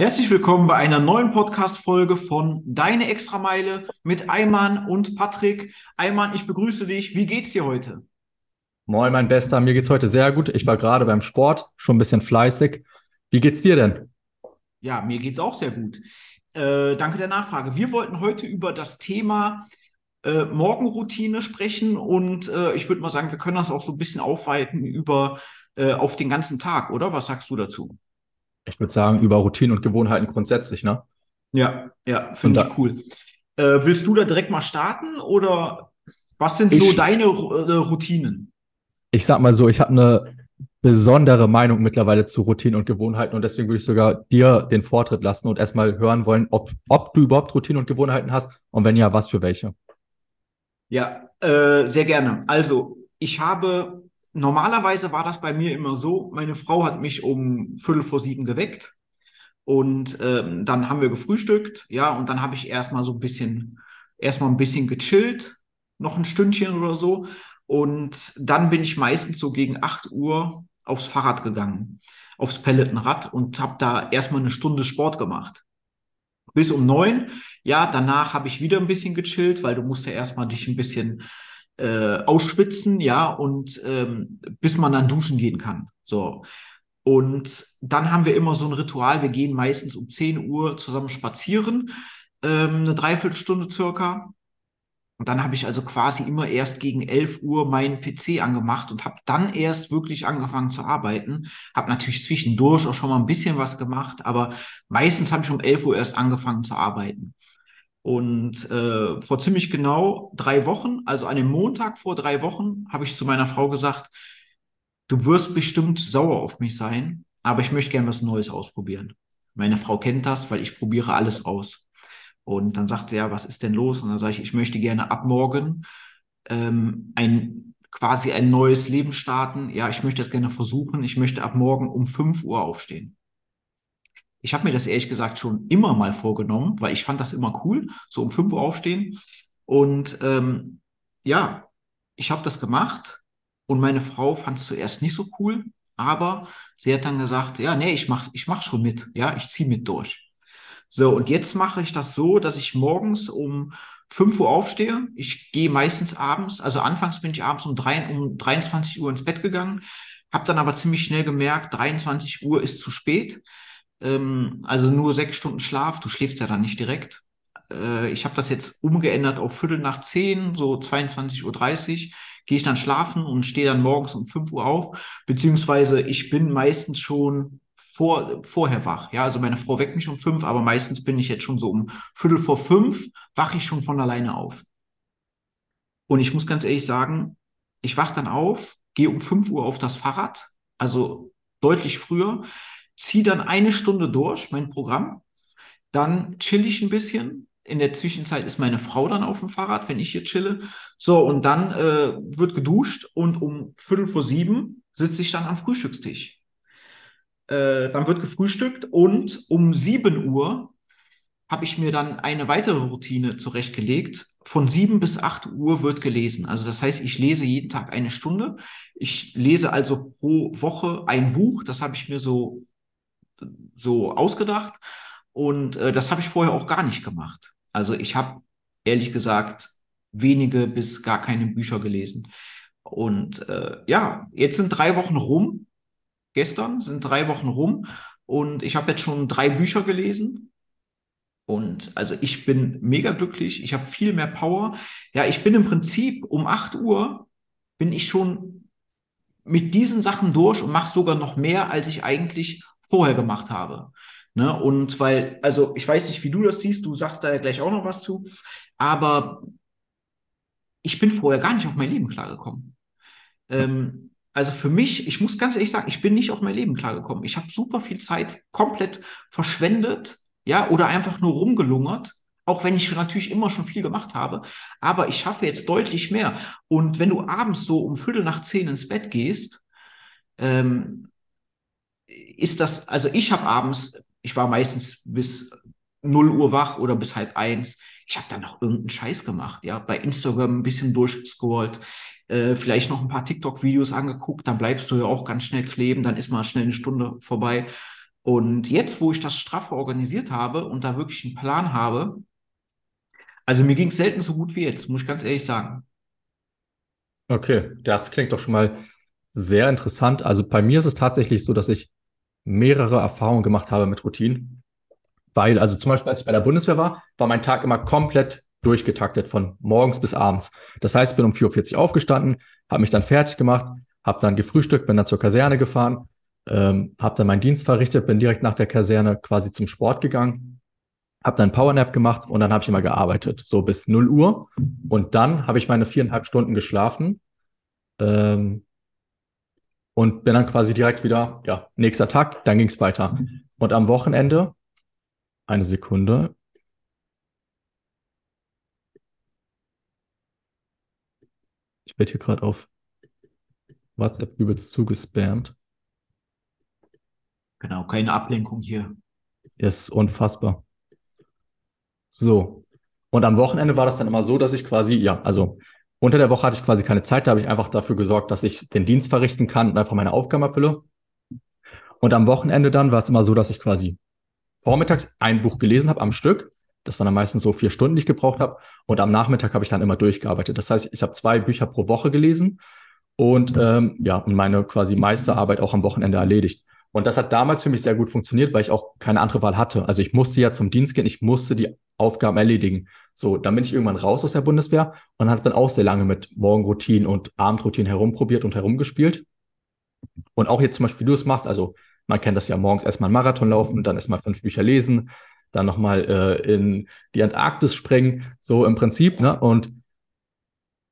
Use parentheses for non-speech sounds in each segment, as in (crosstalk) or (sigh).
Herzlich willkommen bei einer neuen Podcast-Folge von Deine Extrameile mit Ayman und Patrick. Ayman, ich begrüße dich. Wie geht's dir heute? Moin, mein Bester. Mir geht's heute sehr gut. Ich war gerade beim Sport, schon ein bisschen fleißig. Wie geht's dir denn? Ja, mir geht's auch sehr gut. Äh, danke der Nachfrage. Wir wollten heute über das Thema äh, Morgenroutine sprechen und äh, ich würde mal sagen, wir können das auch so ein bisschen aufweiten über äh, auf den ganzen Tag, oder? Was sagst du dazu? Ich würde sagen, über Routinen und Gewohnheiten grundsätzlich, ne? Ja, ja, finde ich cool. Äh, willst du da direkt mal starten oder was sind ich, so deine äh, Routinen? Ich sag mal so, ich habe eine besondere Meinung mittlerweile zu Routinen und Gewohnheiten und deswegen würde ich sogar dir den Vortritt lassen und erstmal hören wollen, ob, ob du überhaupt Routinen und Gewohnheiten hast und wenn ja, was für welche. Ja, äh, sehr gerne. Also, ich habe normalerweise war das bei mir immer so, meine Frau hat mich um Viertel vor sieben geweckt und ähm, dann haben wir gefrühstückt, ja, und dann habe ich erstmal so ein bisschen, erstmal ein bisschen gechillt, noch ein Stündchen oder so. Und dann bin ich meistens so gegen 8 Uhr aufs Fahrrad gegangen, aufs Pelletenrad und habe da erstmal eine Stunde Sport gemacht. Bis um neun. Ja, danach habe ich wieder ein bisschen gechillt, weil du musst ja erstmal dich ein bisschen äh, ausschwitzen, ja, und ähm, bis man dann duschen gehen kann. So. Und dann haben wir immer so ein Ritual. Wir gehen meistens um 10 Uhr zusammen spazieren, ähm, eine Dreiviertelstunde circa. Und dann habe ich also quasi immer erst gegen 11 Uhr meinen PC angemacht und habe dann erst wirklich angefangen zu arbeiten. Habe natürlich zwischendurch auch schon mal ein bisschen was gemacht, aber meistens habe ich um 11 Uhr erst angefangen zu arbeiten. Und äh, vor ziemlich genau drei Wochen, also an dem Montag vor drei Wochen, habe ich zu meiner Frau gesagt, du wirst bestimmt sauer auf mich sein, aber ich möchte gerne was Neues ausprobieren. Meine Frau kennt das, weil ich probiere alles aus. Und dann sagt sie, ja, was ist denn los? Und dann sage ich, ich möchte gerne ab morgen ähm, ein quasi ein neues Leben starten. Ja, ich möchte das gerne versuchen. Ich möchte ab morgen um 5 Uhr aufstehen. Ich habe mir das ehrlich gesagt schon immer mal vorgenommen, weil ich fand das immer cool, so um 5 Uhr aufstehen. Und ähm, ja, ich habe das gemacht und meine Frau fand es zuerst nicht so cool, aber sie hat dann gesagt, ja, nee, ich mach, ich mach schon mit, ja, ich ziehe mit durch. So, und jetzt mache ich das so, dass ich morgens um 5 Uhr aufstehe. Ich gehe meistens abends, also anfangs bin ich abends um, 3, um 23 Uhr ins Bett gegangen, habe dann aber ziemlich schnell gemerkt, 23 Uhr ist zu spät ähm, also nur sechs Stunden Schlaf, du schläfst ja dann nicht direkt. Äh, ich habe das jetzt umgeändert auf Viertel nach zehn, so 22.30 Uhr, gehe ich dann schlafen und stehe dann morgens um 5 Uhr auf, beziehungsweise ich bin meistens schon vor, vorher wach. Ja, also meine Frau weckt mich um fünf, aber meistens bin ich jetzt schon so um Viertel vor fünf, wache ich schon von alleine auf. Und ich muss ganz ehrlich sagen, ich wach dann auf, gehe um 5 Uhr auf das Fahrrad, also deutlich früher, ziehe dann eine Stunde durch, mein Programm, dann chill ich ein bisschen. In der Zwischenzeit ist meine Frau dann auf dem Fahrrad, wenn ich hier chille. So, und dann äh, wird geduscht und um Viertel vor sieben sitze ich dann am Frühstückstisch. Äh, dann wird gefrühstückt und um sieben Uhr habe ich mir dann eine weitere Routine zurechtgelegt. Von sieben bis acht Uhr wird gelesen. Also das heißt, ich lese jeden Tag eine Stunde. Ich lese also pro Woche ein Buch. Das habe ich mir so so ausgedacht. Und äh, das habe ich vorher auch gar nicht gemacht. Also ich habe ehrlich gesagt wenige bis gar keine Bücher gelesen. Und äh, ja, jetzt sind drei Wochen rum. Gestern sind drei Wochen rum. Und ich habe jetzt schon drei Bücher gelesen. Und also ich bin mega glücklich. Ich habe viel mehr Power. Ja, ich bin im Prinzip um 8 Uhr bin ich schon mit diesen Sachen durch und mache sogar noch mehr, als ich eigentlich vorher gemacht habe. Ne? Und weil, also ich weiß nicht, wie du das siehst, du sagst da ja gleich auch noch was zu, aber ich bin vorher gar nicht auf mein Leben klargekommen. Ähm, also für mich, ich muss ganz ehrlich sagen, ich bin nicht auf mein Leben klargekommen. Ich habe super viel Zeit komplett verschwendet, ja, oder einfach nur rumgelungert, auch wenn ich natürlich immer schon viel gemacht habe. Aber ich schaffe jetzt deutlich mehr. Und wenn du abends so um Viertel nach zehn ins Bett gehst, ähm, ist das, also ich habe abends, ich war meistens bis 0 Uhr wach oder bis halb eins. Ich habe dann noch irgendeinen Scheiß gemacht, ja, bei Instagram ein bisschen durchgescrollt, äh, vielleicht noch ein paar TikTok-Videos angeguckt, dann bleibst du ja auch ganz schnell kleben, dann ist mal schnell eine Stunde vorbei. Und jetzt, wo ich das straffer organisiert habe und da wirklich einen Plan habe, also mir ging es selten so gut wie jetzt, muss ich ganz ehrlich sagen. Okay, das klingt doch schon mal sehr interessant. Also bei mir ist es tatsächlich so, dass ich mehrere Erfahrungen gemacht habe mit Routinen. Weil, also zum Beispiel, als ich bei der Bundeswehr war, war mein Tag immer komplett durchgetaktet von morgens bis abends. Das heißt, ich bin um 4.40 Uhr aufgestanden, habe mich dann fertig gemacht, habe dann gefrühstückt, bin dann zur Kaserne gefahren, ähm, habe dann meinen Dienst verrichtet, bin direkt nach der Kaserne quasi zum Sport gegangen, habe dann Powernap gemacht und dann habe ich immer gearbeitet, so bis 0 Uhr. Und dann habe ich meine viereinhalb Stunden geschlafen ähm, und bin dann quasi direkt wieder, ja, nächster Tag, dann ging es weiter. Und am Wochenende, eine Sekunde, Ich werde hier gerade auf WhatsApp übelst zugespammt. Genau, keine Ablenkung hier. Ist unfassbar. So. Und am Wochenende war das dann immer so, dass ich quasi, ja, also unter der Woche hatte ich quasi keine Zeit, da habe ich einfach dafür gesorgt, dass ich den Dienst verrichten kann und einfach meine Aufgaben erfülle. Und am Wochenende dann war es immer so, dass ich quasi vormittags ein Buch gelesen habe am Stück das waren dann meistens so vier Stunden, die ich gebraucht habe. Und am Nachmittag habe ich dann immer durchgearbeitet. Das heißt, ich habe zwei Bücher pro Woche gelesen und ähm, ja, und meine quasi Meisterarbeit auch am Wochenende erledigt. Und das hat damals für mich sehr gut funktioniert, weil ich auch keine andere Wahl hatte. Also ich musste ja zum Dienst gehen, ich musste die Aufgaben erledigen. So, dann bin ich irgendwann raus aus der Bundeswehr und habe dann auch sehr lange mit Morgenroutinen und Abendroutinen herumprobiert und herumgespielt. Und auch jetzt zum Beispiel, wie du es machst, also man kennt das ja morgens erstmal einen Marathon laufen, dann erstmal fünf Bücher lesen, dann nochmal äh, in die Antarktis springen, so im Prinzip. Ne? Und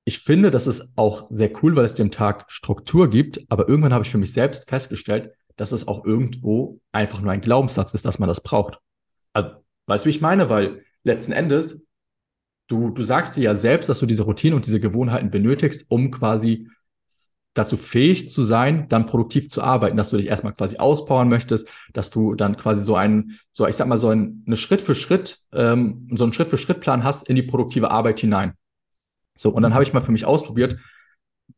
ich finde, das ist auch sehr cool, weil es dem Tag Struktur gibt. Aber irgendwann habe ich für mich selbst festgestellt, dass es auch irgendwo einfach nur ein Glaubenssatz ist, dass man das braucht. Also, weißt du, wie ich meine? Weil letzten Endes, du, du sagst dir ja selbst, dass du diese Routine und diese Gewohnheiten benötigst, um quasi dazu fähig zu sein, dann produktiv zu arbeiten, dass du dich erstmal quasi auspowern möchtest, dass du dann quasi so einen, so ich sag mal so ein, Schritt für Schritt, ähm, so einen Schritt für Schritt Plan hast in die produktive Arbeit hinein. So und dann habe ich mal für mich ausprobiert,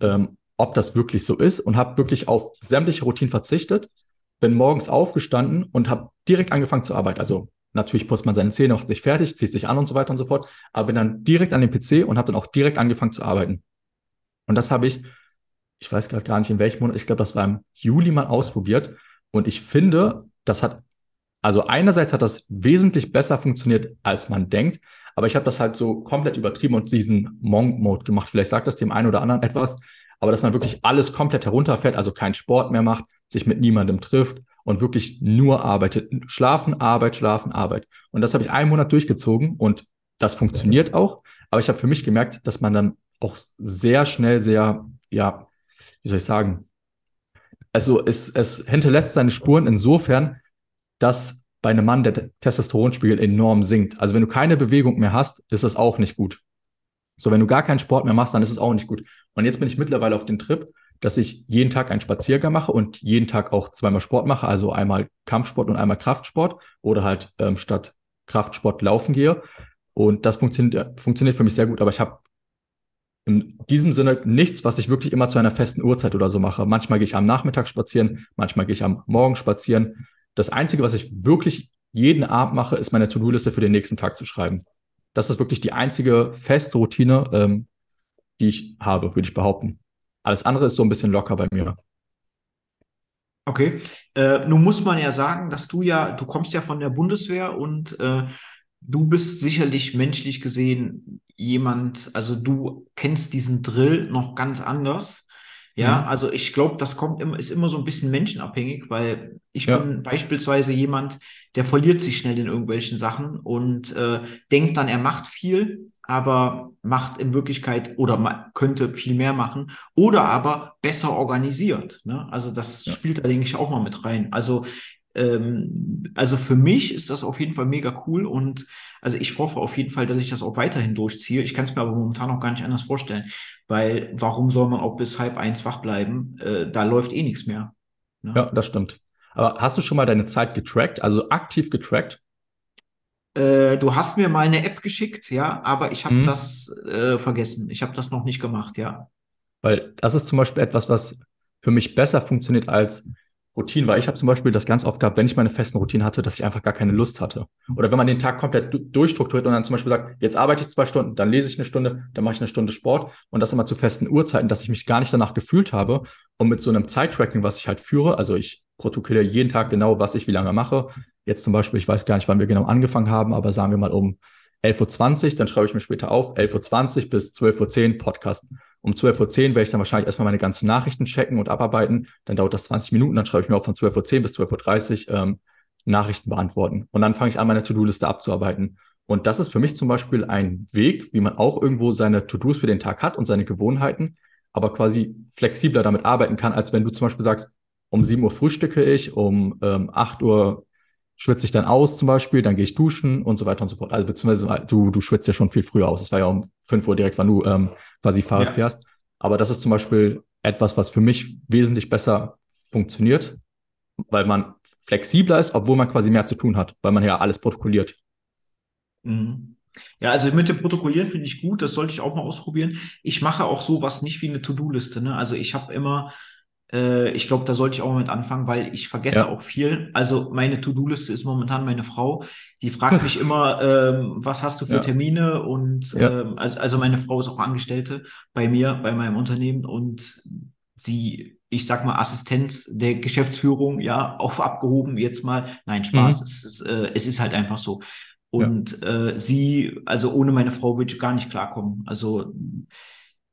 ähm, ob das wirklich so ist und habe wirklich auf sämtliche Routinen verzichtet, bin morgens aufgestanden und habe direkt angefangen zu arbeiten. Also natürlich putzt man seine Zähne, macht sich fertig, zieht sich an und so weiter und so fort, aber bin dann direkt an den PC und habe dann auch direkt angefangen zu arbeiten. Und das habe ich ich weiß gerade gar nicht in welchem Monat, ich glaube, das war im Juli mal ausprobiert. Und ich finde, das hat, also einerseits hat das wesentlich besser funktioniert, als man denkt, aber ich habe das halt so komplett übertrieben und diesen Monk-Mode gemacht. Vielleicht sagt das dem einen oder anderen etwas, aber dass man wirklich alles komplett herunterfährt, also keinen Sport mehr macht, sich mit niemandem trifft und wirklich nur arbeitet. Schlafen, Arbeit, schlafen, Arbeit. Und das habe ich einen Monat durchgezogen und das funktioniert auch. Aber ich habe für mich gemerkt, dass man dann auch sehr schnell sehr, ja, wie soll ich sagen, also es, es hinterlässt seine Spuren insofern, dass bei einem Mann der Testosteronspiegel enorm sinkt. Also wenn du keine Bewegung mehr hast, ist das auch nicht gut. So, wenn du gar keinen Sport mehr machst, dann ist es auch nicht gut. Und jetzt bin ich mittlerweile auf dem Trip, dass ich jeden Tag einen Spaziergang mache und jeden Tag auch zweimal Sport mache, also einmal Kampfsport und einmal Kraftsport oder halt ähm, statt Kraftsport laufen gehe. Und das funktioniert, funktioniert für mich sehr gut, aber ich habe in diesem Sinne nichts, was ich wirklich immer zu einer festen Uhrzeit oder so mache. Manchmal gehe ich am Nachmittag spazieren, manchmal gehe ich am Morgen spazieren. Das Einzige, was ich wirklich jeden Abend mache, ist meine To-Do-Liste für den nächsten Tag zu schreiben. Das ist wirklich die einzige feste Routine, ähm, die ich habe, würde ich behaupten. Alles andere ist so ein bisschen locker bei mir. Okay. Äh, nun muss man ja sagen, dass du ja, du kommst ja von der Bundeswehr und äh, du bist sicherlich menschlich gesehen jemand, also du kennst diesen Drill noch ganz anders. Ja, mhm. also ich glaube, das kommt immer, ist immer so ein bisschen menschenabhängig, weil ich ja. bin beispielsweise jemand, der verliert sich schnell in irgendwelchen Sachen und äh, denkt dann, er macht viel, aber macht in Wirklichkeit oder könnte viel mehr machen oder aber besser organisiert. Ne? Also das ja. spielt da, denke ich, auch mal mit rein. Also ähm, also für mich ist das auf jeden Fall mega cool und also ich hoffe auf jeden Fall, dass ich das auch weiterhin durchziehe. Ich kann es mir aber momentan noch gar nicht anders vorstellen, weil warum soll man auch bis halb eins wach bleiben? Äh, da läuft eh nichts mehr. Ne? Ja, das stimmt. Aber hast du schon mal deine Zeit getrackt, also aktiv getrackt? Äh, du hast mir mal eine App geschickt, ja, aber ich habe hm. das äh, vergessen. Ich habe das noch nicht gemacht, ja. Weil das ist zum Beispiel etwas, was für mich besser funktioniert als Routinen, weil ich habe zum Beispiel das ganz oft gehabt, wenn ich meine festen Routinen hatte, dass ich einfach gar keine Lust hatte. Oder wenn man den Tag komplett durchstrukturiert und dann zum Beispiel sagt, jetzt arbeite ich zwei Stunden, dann lese ich eine Stunde, dann mache ich eine Stunde Sport und das immer zu festen Uhrzeiten, dass ich mich gar nicht danach gefühlt habe. Und mit so einem Zeittracking, was ich halt führe, also ich protokolliere jeden Tag genau, was ich wie lange mache. Jetzt zum Beispiel, ich weiß gar nicht, wann wir genau angefangen haben, aber sagen wir mal um 11.20 Uhr, dann schreibe ich mir später auf, 11.20 Uhr bis 12.10 Uhr Podcast. Um 12.10 Uhr werde ich dann wahrscheinlich erstmal meine ganzen Nachrichten checken und abarbeiten. Dann dauert das 20 Minuten, dann schreibe ich mir auch von 12.10 Uhr bis 12.30 Uhr ähm, Nachrichten beantworten. Und dann fange ich an, meine To-Do-Liste abzuarbeiten. Und das ist für mich zum Beispiel ein Weg, wie man auch irgendwo seine To-Dos für den Tag hat und seine Gewohnheiten, aber quasi flexibler damit arbeiten kann, als wenn du zum Beispiel sagst, um 7 Uhr frühstücke ich, um ähm, 8 Uhr schwitze ich dann aus zum Beispiel, dann gehe ich duschen und so weiter und so fort. Also beziehungsweise du, du schwitzt ja schon viel früher aus. Es war ja um 5 Uhr direkt, wann du ähm, quasi Fahrrad ja. fährst. Aber das ist zum Beispiel etwas, was für mich wesentlich besser funktioniert, weil man flexibler ist, obwohl man quasi mehr zu tun hat, weil man ja alles protokolliert. Mhm. Ja, also mit dem Protokollieren finde ich gut, das sollte ich auch mal ausprobieren. Ich mache auch sowas nicht wie eine To-Do-Liste. Ne? Also ich habe immer äh, ich glaube, da sollte ich auch mit anfangen, weil ich vergesse ja. auch viel. Also meine To-Do-Liste ist momentan meine Frau. Die fragt mich (laughs) immer, ähm, was hast du für ja. Termine? Und ja. ähm, also, also meine Frau ist auch Angestellte bei mir, bei meinem Unternehmen und sie, ich sag mal, Assistenz der Geschäftsführung, ja, auf abgehoben jetzt mal. Nein, Spaß. Mhm. Es, ist, äh, es ist halt einfach so. Und äh, sie, also ohne meine Frau würde ich gar nicht klarkommen. Also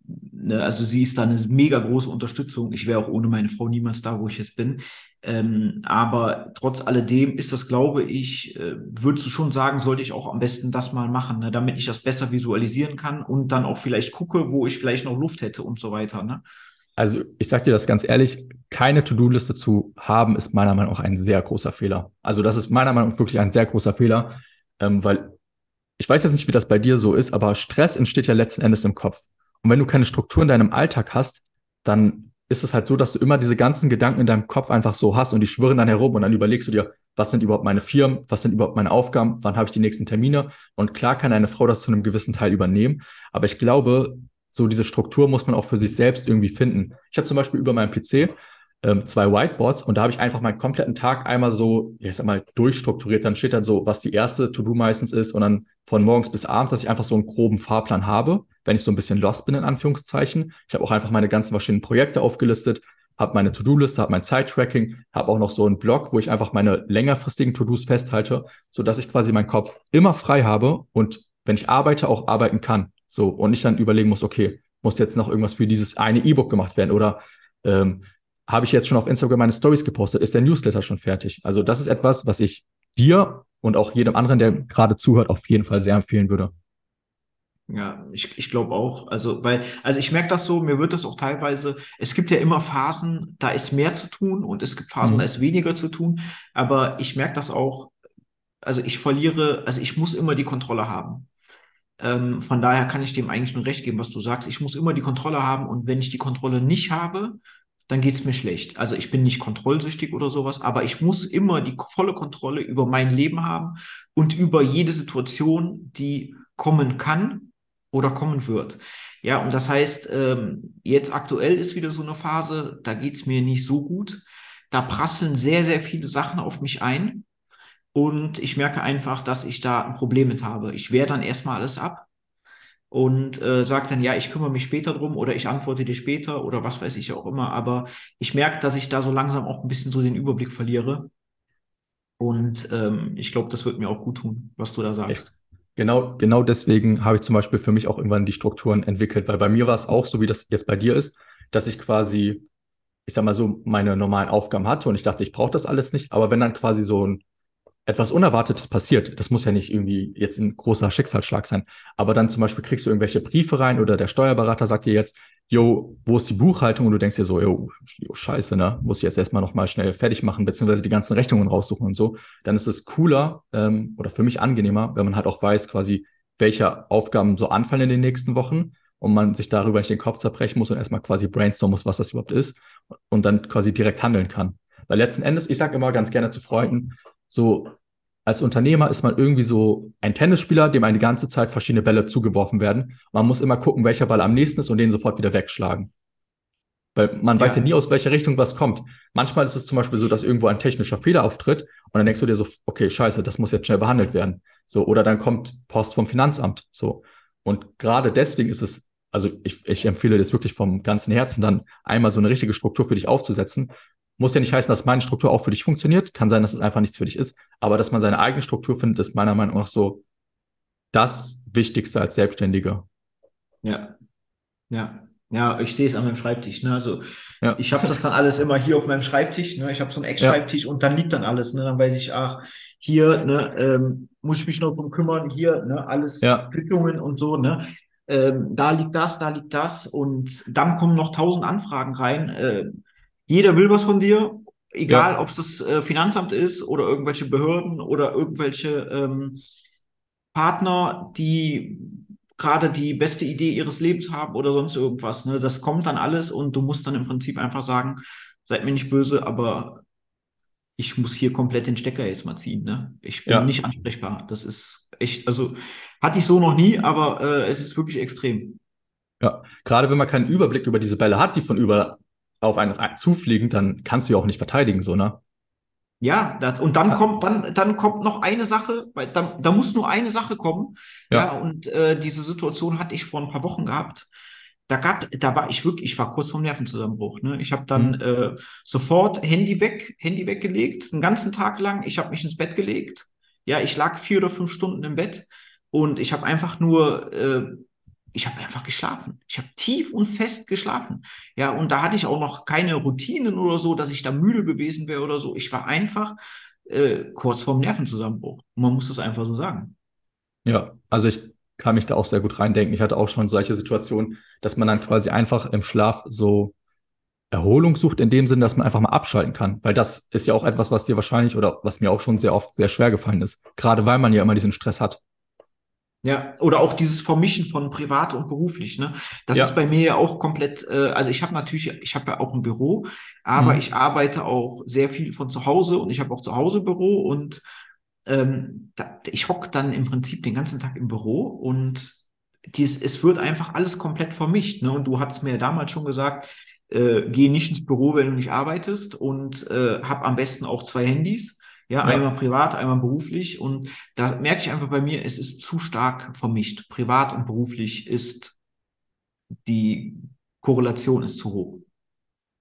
Ne, also sie ist da eine mega große Unterstützung. Ich wäre auch ohne meine Frau niemals da, wo ich jetzt bin. Ähm, aber trotz alledem ist das, glaube ich, äh, würdest du schon sagen, sollte ich auch am besten das mal machen, ne, damit ich das besser visualisieren kann und dann auch vielleicht gucke, wo ich vielleicht noch Luft hätte und so weiter. Ne? Also ich sage dir das ganz ehrlich, keine To-Do-Liste zu haben, ist meiner Meinung nach ein sehr großer Fehler. Also das ist meiner Meinung nach wirklich ein sehr großer Fehler, ähm, weil ich weiß jetzt nicht, wie das bei dir so ist, aber Stress entsteht ja letzten Endes im Kopf. Und wenn du keine Struktur in deinem Alltag hast, dann ist es halt so, dass du immer diese ganzen Gedanken in deinem Kopf einfach so hast und die schwirren dann herum und dann überlegst du dir, was sind überhaupt meine Firmen, was sind überhaupt meine Aufgaben, wann habe ich die nächsten Termine und klar kann eine Frau das zu einem gewissen Teil übernehmen, aber ich glaube, so diese Struktur muss man auch für sich selbst irgendwie finden. Ich habe zum Beispiel über meinem PC ähm, zwei Whiteboards und da habe ich einfach meinen kompletten Tag einmal so, ich sag mal, durchstrukturiert. Dann steht dann so, was die erste To-Do meistens ist und dann von morgens bis abends, dass ich einfach so einen groben Fahrplan habe, wenn ich so ein bisschen lost bin, in Anführungszeichen. Ich habe auch einfach meine ganzen verschiedenen Projekte aufgelistet, habe meine To-Do-Liste, habe mein Zeit-Tracking, habe auch noch so einen Blog, wo ich einfach meine längerfristigen To-Dos festhalte, so dass ich quasi meinen Kopf immer frei habe und wenn ich arbeite, auch arbeiten kann. So, und ich dann überlegen muss, okay, muss jetzt noch irgendwas für dieses eine E-Book gemacht werden oder ähm, habe ich jetzt schon auf Instagram meine Stories gepostet, ist der Newsletter schon fertig. Also das ist etwas, was ich dir und auch jedem anderen, der gerade zuhört, auf jeden Fall sehr empfehlen würde. Ja, ich, ich glaube auch. Also, weil, also ich merke das so, mir wird das auch teilweise, es gibt ja immer Phasen, da ist mehr zu tun und es gibt Phasen, mhm. da ist weniger zu tun. Aber ich merke das auch, also ich verliere, also ich muss immer die Kontrolle haben. Ähm, von daher kann ich dem eigentlich nur recht geben, was du sagst. Ich muss immer die Kontrolle haben und wenn ich die Kontrolle nicht habe, dann geht es mir schlecht. Also ich bin nicht kontrollsüchtig oder sowas, aber ich muss immer die volle Kontrolle über mein Leben haben und über jede Situation, die kommen kann oder kommen wird. Ja, und das heißt, ähm, jetzt aktuell ist wieder so eine Phase, da geht es mir nicht so gut. Da prasseln sehr, sehr viele Sachen auf mich ein. Und ich merke einfach, dass ich da ein Problem mit habe. Ich wehre dann erstmal alles ab und äh, sagt dann, ja, ich kümmere mich später drum oder ich antworte dir später oder was weiß ich auch immer. Aber ich merke, dass ich da so langsam auch ein bisschen so den Überblick verliere. Und ähm, ich glaube, das wird mir auch gut tun, was du da sagst. Genau, genau deswegen habe ich zum Beispiel für mich auch irgendwann die Strukturen entwickelt, weil bei mir war es auch so, wie das jetzt bei dir ist, dass ich quasi, ich sag mal so, meine normalen Aufgaben hatte und ich dachte, ich brauche das alles nicht. Aber wenn dann quasi so ein etwas Unerwartetes passiert, das muss ja nicht irgendwie jetzt ein großer Schicksalsschlag sein, aber dann zum Beispiel kriegst du irgendwelche Briefe rein oder der Steuerberater sagt dir jetzt, yo, wo ist die Buchhaltung? Und du denkst dir so, yo, yo scheiße, ne, muss ich jetzt erstmal nochmal schnell fertig machen, beziehungsweise die ganzen Rechnungen raussuchen und so, dann ist es cooler ähm, oder für mich angenehmer, wenn man halt auch weiß, quasi, welche Aufgaben so anfallen in den nächsten Wochen und man sich darüber nicht den Kopf zerbrechen muss und erstmal quasi brainstormen muss, was das überhaupt ist und dann quasi direkt handeln kann. Weil letzten Endes, ich sage immer ganz gerne zu Freunden, so als Unternehmer ist man irgendwie so ein Tennisspieler, dem eine ganze Zeit verschiedene Bälle zugeworfen werden. Man muss immer gucken, welcher Ball am nächsten ist und den sofort wieder wegschlagen. Weil man ja. weiß ja nie, aus welcher Richtung was kommt. Manchmal ist es zum Beispiel so, dass irgendwo ein technischer Fehler auftritt und dann denkst du dir so, okay, scheiße, das muss jetzt schnell behandelt werden. So, oder dann kommt Post vom Finanzamt. So. Und gerade deswegen ist es, also ich, ich empfehle das wirklich vom ganzen Herzen, dann einmal so eine richtige Struktur für dich aufzusetzen. Muss ja nicht heißen, dass meine Struktur auch für dich funktioniert. Kann sein, dass es einfach nichts für dich ist. Aber dass man seine eigene Struktur findet, ist meiner Meinung nach so das Wichtigste als Selbstständiger. Ja. Ja. Ja, ich sehe es an meinem Schreibtisch. Ne? Also ja. ich habe das dann alles immer hier auf meinem Schreibtisch. Ne? Ich habe so einen Eckschreibtisch ja. und dann liegt dann alles. Ne? Dann weiß ich, ach, hier ne, ähm, muss ich mich noch drum kümmern. Hier ne, alles ja. Quittungen und so. Ne? Ähm, da liegt das, da liegt das. Und dann kommen noch tausend Anfragen rein. Äh, jeder will was von dir. Egal, ja. ob es das äh, Finanzamt ist oder irgendwelche Behörden oder irgendwelche ähm, Partner, die gerade die beste Idee ihres Lebens haben oder sonst irgendwas. Ne? Das kommt dann alles und du musst dann im Prinzip einfach sagen, seid mir nicht böse, aber ich muss hier komplett den Stecker jetzt mal ziehen. Ne? Ich bin ja. nicht ansprechbar. Das ist echt, also hatte ich so noch nie, aber äh, es ist wirklich extrem. Ja, gerade wenn man keinen Überblick über diese Bälle hat, die von über auf einen zufliegen, dann kannst du ja auch nicht verteidigen, so, ne? Ja, das, und dann kommt dann dann kommt noch eine Sache, weil da, da muss nur eine Sache kommen. Ja, ja und äh, diese Situation hatte ich vor ein paar Wochen gehabt. Da gab, da war ich wirklich, ich war kurz vorm Nervenzusammenbruch. Ne? Ich habe dann mhm. äh, sofort Handy weg, Handy weggelegt, einen ganzen Tag lang. Ich habe mich ins Bett gelegt. Ja, ich lag vier oder fünf Stunden im Bett und ich habe einfach nur äh, ich habe einfach geschlafen. Ich habe tief und fest geschlafen. Ja, und da hatte ich auch noch keine Routinen oder so, dass ich da müde gewesen wäre oder so. Ich war einfach äh, kurz vorm Nervenzusammenbruch. man muss das einfach so sagen. Ja, also ich kann mich da auch sehr gut reindenken. Ich hatte auch schon solche Situationen, dass man dann quasi einfach im Schlaf so Erholung sucht, in dem Sinn, dass man einfach mal abschalten kann. Weil das ist ja auch etwas, was dir wahrscheinlich oder was mir auch schon sehr oft sehr schwer gefallen ist. Gerade weil man ja immer diesen Stress hat. Ja, oder auch dieses Vermischen von privat und beruflich, ne? Das ja. ist bei mir ja auch komplett, äh, also ich habe natürlich, ich habe ja auch ein Büro, aber mhm. ich arbeite auch sehr viel von zu Hause und ich habe auch zu Hause Büro und ähm, da, ich hocke dann im Prinzip den ganzen Tag im Büro und dies, es wird einfach alles komplett vermischt, ne? Und du hattest mir ja damals schon gesagt, äh, geh nicht ins Büro, wenn du nicht arbeitest und äh, hab am besten auch zwei Handys ja, ja, einmal privat, einmal beruflich. Und da merke ich einfach bei mir, es ist zu stark vermischt. Privat und beruflich ist die Korrelation ist zu hoch.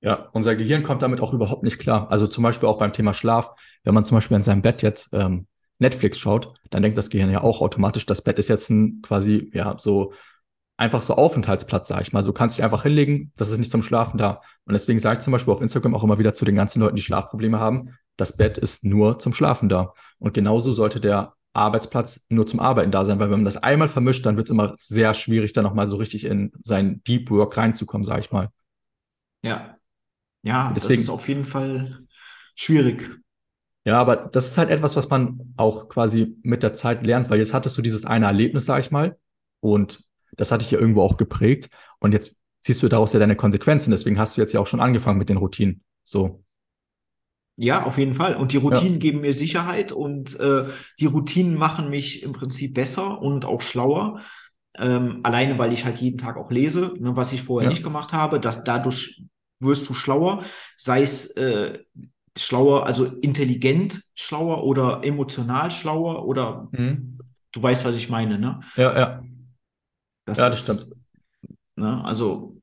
Ja, unser Gehirn kommt damit auch überhaupt nicht klar. Also zum Beispiel auch beim Thema Schlaf. Wenn man zum Beispiel in seinem Bett jetzt ähm, Netflix schaut, dann denkt das Gehirn ja auch automatisch, das Bett ist jetzt ein quasi, ja, so einfach so Aufenthaltsplatz, sag ich mal. So kannst dich einfach hinlegen, das ist nicht zum Schlafen da. Und deswegen sage ich zum Beispiel auf Instagram auch immer wieder zu den ganzen Leuten, die Schlafprobleme haben, das Bett ist nur zum Schlafen da. Und genauso sollte der Arbeitsplatz nur zum Arbeiten da sein, weil wenn man das einmal vermischt, dann wird es immer sehr schwierig, da nochmal so richtig in sein Deep Work reinzukommen, sag ich mal. Ja. Ja, Deswegen, das ist auf jeden Fall schwierig. Ja, aber das ist halt etwas, was man auch quasi mit der Zeit lernt, weil jetzt hattest du dieses eine Erlebnis, sag ich mal, und das hatte ich ja irgendwo auch geprägt. Und jetzt ziehst du daraus ja deine Konsequenzen. Deswegen hast du jetzt ja auch schon angefangen mit den Routinen. So. Ja, auf jeden Fall. Und die Routinen ja. geben mir Sicherheit und äh, die Routinen machen mich im Prinzip besser und auch schlauer. Ähm, alleine, weil ich halt jeden Tag auch lese, ne, was ich vorher ja. nicht gemacht habe. Dass dadurch wirst du schlauer, sei es äh, schlauer, also intelligent schlauer oder emotional schlauer oder mhm. du weißt, was ich meine, ne? Ja, ja. Das ja, das ist, stimmt. Ne, also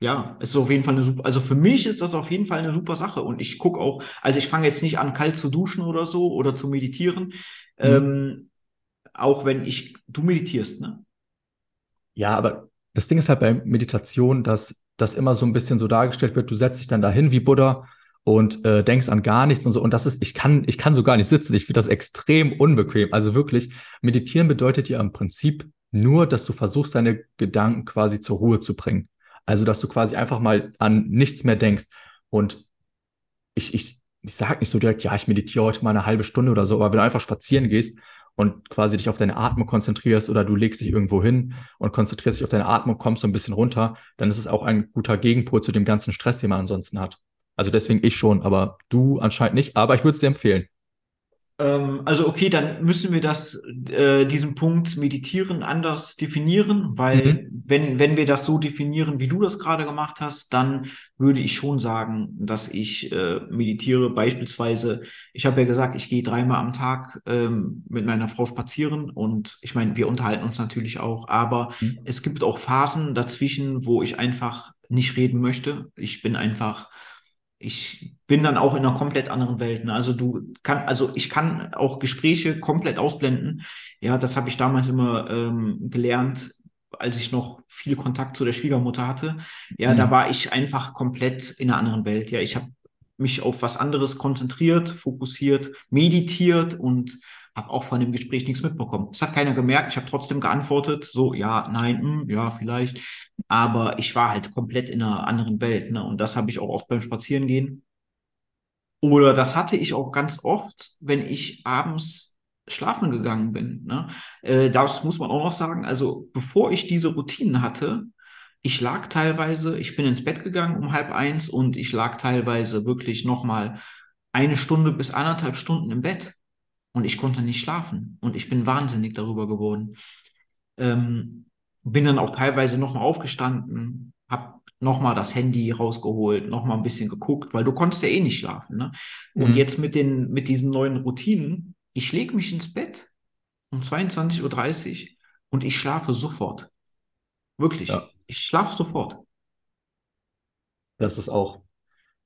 ja, ist auf jeden Fall eine super, also für mich ist das auf jeden Fall eine super Sache und ich gucke auch, also ich fange jetzt nicht an, kalt zu duschen oder so oder zu meditieren, mhm. ähm, auch wenn ich, du meditierst, ne? Ja, aber das Ding ist halt bei Meditation, dass das immer so ein bisschen so dargestellt wird, du setzt dich dann dahin wie Buddha und äh, denkst an gar nichts und so. Und das ist, ich kann, ich kann so gar nicht sitzen. Ich finde das extrem unbequem. Also wirklich, meditieren bedeutet ja im Prinzip nur, dass du versuchst, deine Gedanken quasi zur Ruhe zu bringen. Also, dass du quasi einfach mal an nichts mehr denkst. Und ich, ich, ich sage nicht so direkt, ja, ich meditiere heute mal eine halbe Stunde oder so, aber wenn du einfach spazieren gehst und quasi dich auf deine Atmung konzentrierst oder du legst dich irgendwo hin und konzentrierst dich auf deine Atmung, kommst so ein bisschen runter, dann ist es auch ein guter Gegenpol zu dem ganzen Stress, den man ansonsten hat. Also deswegen ich schon, aber du anscheinend nicht, aber ich würde es dir empfehlen. Ähm, also okay, dann müssen wir das, äh, diesen Punkt Meditieren anders definieren, weil Mhm. wenn, wenn wir das so definieren, wie du das gerade gemacht hast, dann würde ich schon sagen, dass ich äh, meditiere. Beispielsweise, ich habe ja gesagt, ich gehe dreimal am Tag ähm, mit meiner Frau spazieren und ich meine, wir unterhalten uns natürlich auch, aber Mhm. es gibt auch Phasen dazwischen, wo ich einfach nicht reden möchte. Ich bin einfach ich bin dann auch in einer komplett anderen Welt. Ne? Also du kann, also ich kann auch Gespräche komplett ausblenden. Ja, das habe ich damals immer ähm, gelernt, als ich noch viel Kontakt zu der Schwiegermutter hatte. Ja, da Mhm. war ich einfach komplett in einer anderen Welt. Ja, ich habe mich auf was anderes konzentriert, fokussiert, meditiert und habe auch von dem Gespräch nichts mitbekommen. Das hat keiner gemerkt. Ich habe trotzdem geantwortet, so ja, nein, hm, ja, vielleicht. Aber ich war halt komplett in einer anderen Welt, ne? Und das habe ich auch oft beim Spazierengehen. Oder das hatte ich auch ganz oft, wenn ich abends schlafen gegangen bin, ne? Äh, das muss man auch noch sagen. Also, bevor ich diese Routinen hatte, ich lag teilweise, ich bin ins Bett gegangen um halb eins und ich lag teilweise wirklich nochmal eine Stunde bis anderthalb Stunden im Bett und ich konnte nicht schlafen und ich bin wahnsinnig darüber geworden. Ähm, bin dann auch teilweise nochmal aufgestanden, hab nochmal das Handy rausgeholt, nochmal ein bisschen geguckt, weil du konntest ja eh nicht schlafen, ne? Und Mhm. jetzt mit den, mit diesen neuen Routinen, ich lege mich ins Bett um 22.30 Uhr und ich schlafe sofort. Ja, Wirklich. Ich schlafe sofort. das ist auch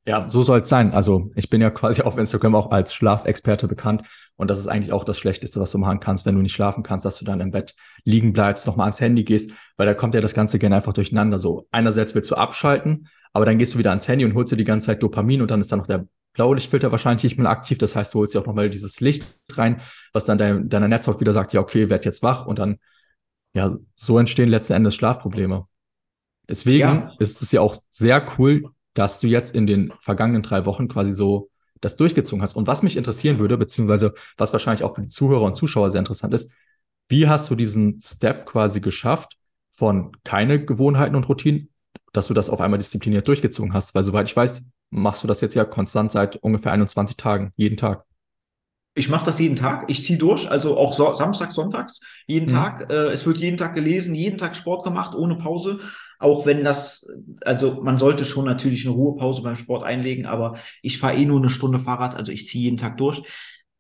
Ja, so soll es sein. Also ich bin ja quasi auf Instagram auch als Schlafexperte bekannt und das ist eigentlich auch das Schlechteste, was du machen kannst, wenn du nicht schlafen kannst, dass du dann im Bett liegen bleibst, nochmal ans Handy gehst, weil da kommt ja das Ganze gerne einfach durcheinander. So einerseits willst du abschalten, aber dann gehst du wieder ans Handy und holst dir die ganze Zeit Dopamin und dann ist da noch der Blaulichtfilter wahrscheinlich nicht mehr aktiv. Das heißt, du holst dir auch nochmal dieses Licht rein, was dann dein, deiner Netzhaut wieder sagt, ja, okay, werd jetzt wach und dann, ja, so entstehen letzten Endes Schlafprobleme. Deswegen Ja, ist es ja auch sehr cool, dass du jetzt in den vergangenen drei Wochen quasi so das durchgezogen hast. Und was mich interessieren würde, beziehungsweise was wahrscheinlich auch für die Zuhörer und Zuschauer sehr interessant ist, wie hast du diesen Step quasi geschafft von keine Gewohnheiten und Routinen, dass du das auf einmal diszipliniert durchgezogen hast? Weil soweit ich weiß, machst du das jetzt ja konstant seit ungefähr 21 Tagen, jeden Tag. Ich mache das jeden Tag. Ich ziehe durch, also auch so, Samstag, Sonntags, jeden Mhm. Tag. Äh, es wird jeden Tag gelesen, jeden Tag Sport gemacht, ohne Pause. Auch wenn das, also man sollte schon natürlich eine Ruhepause beim Sport einlegen, aber ich fahre eh nur eine Stunde Fahrrad, also ich ziehe jeden Tag durch.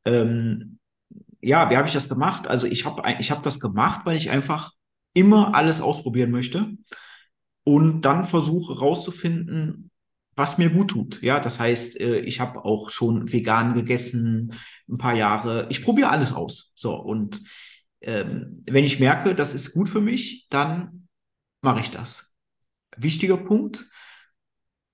Ähm, ja, wie habe ich das gemacht? Also ich habe ich hab das gemacht, weil ich einfach immer alles ausprobieren möchte und dann versuche rauszufinden, was mir gut tut. Ja, das heißt, äh, ich habe auch schon vegan gegessen, ein paar Jahre. Ich probiere alles aus. So, und ähm, wenn ich merke, das ist gut für mich, dann mache ich das. Wichtiger Punkt,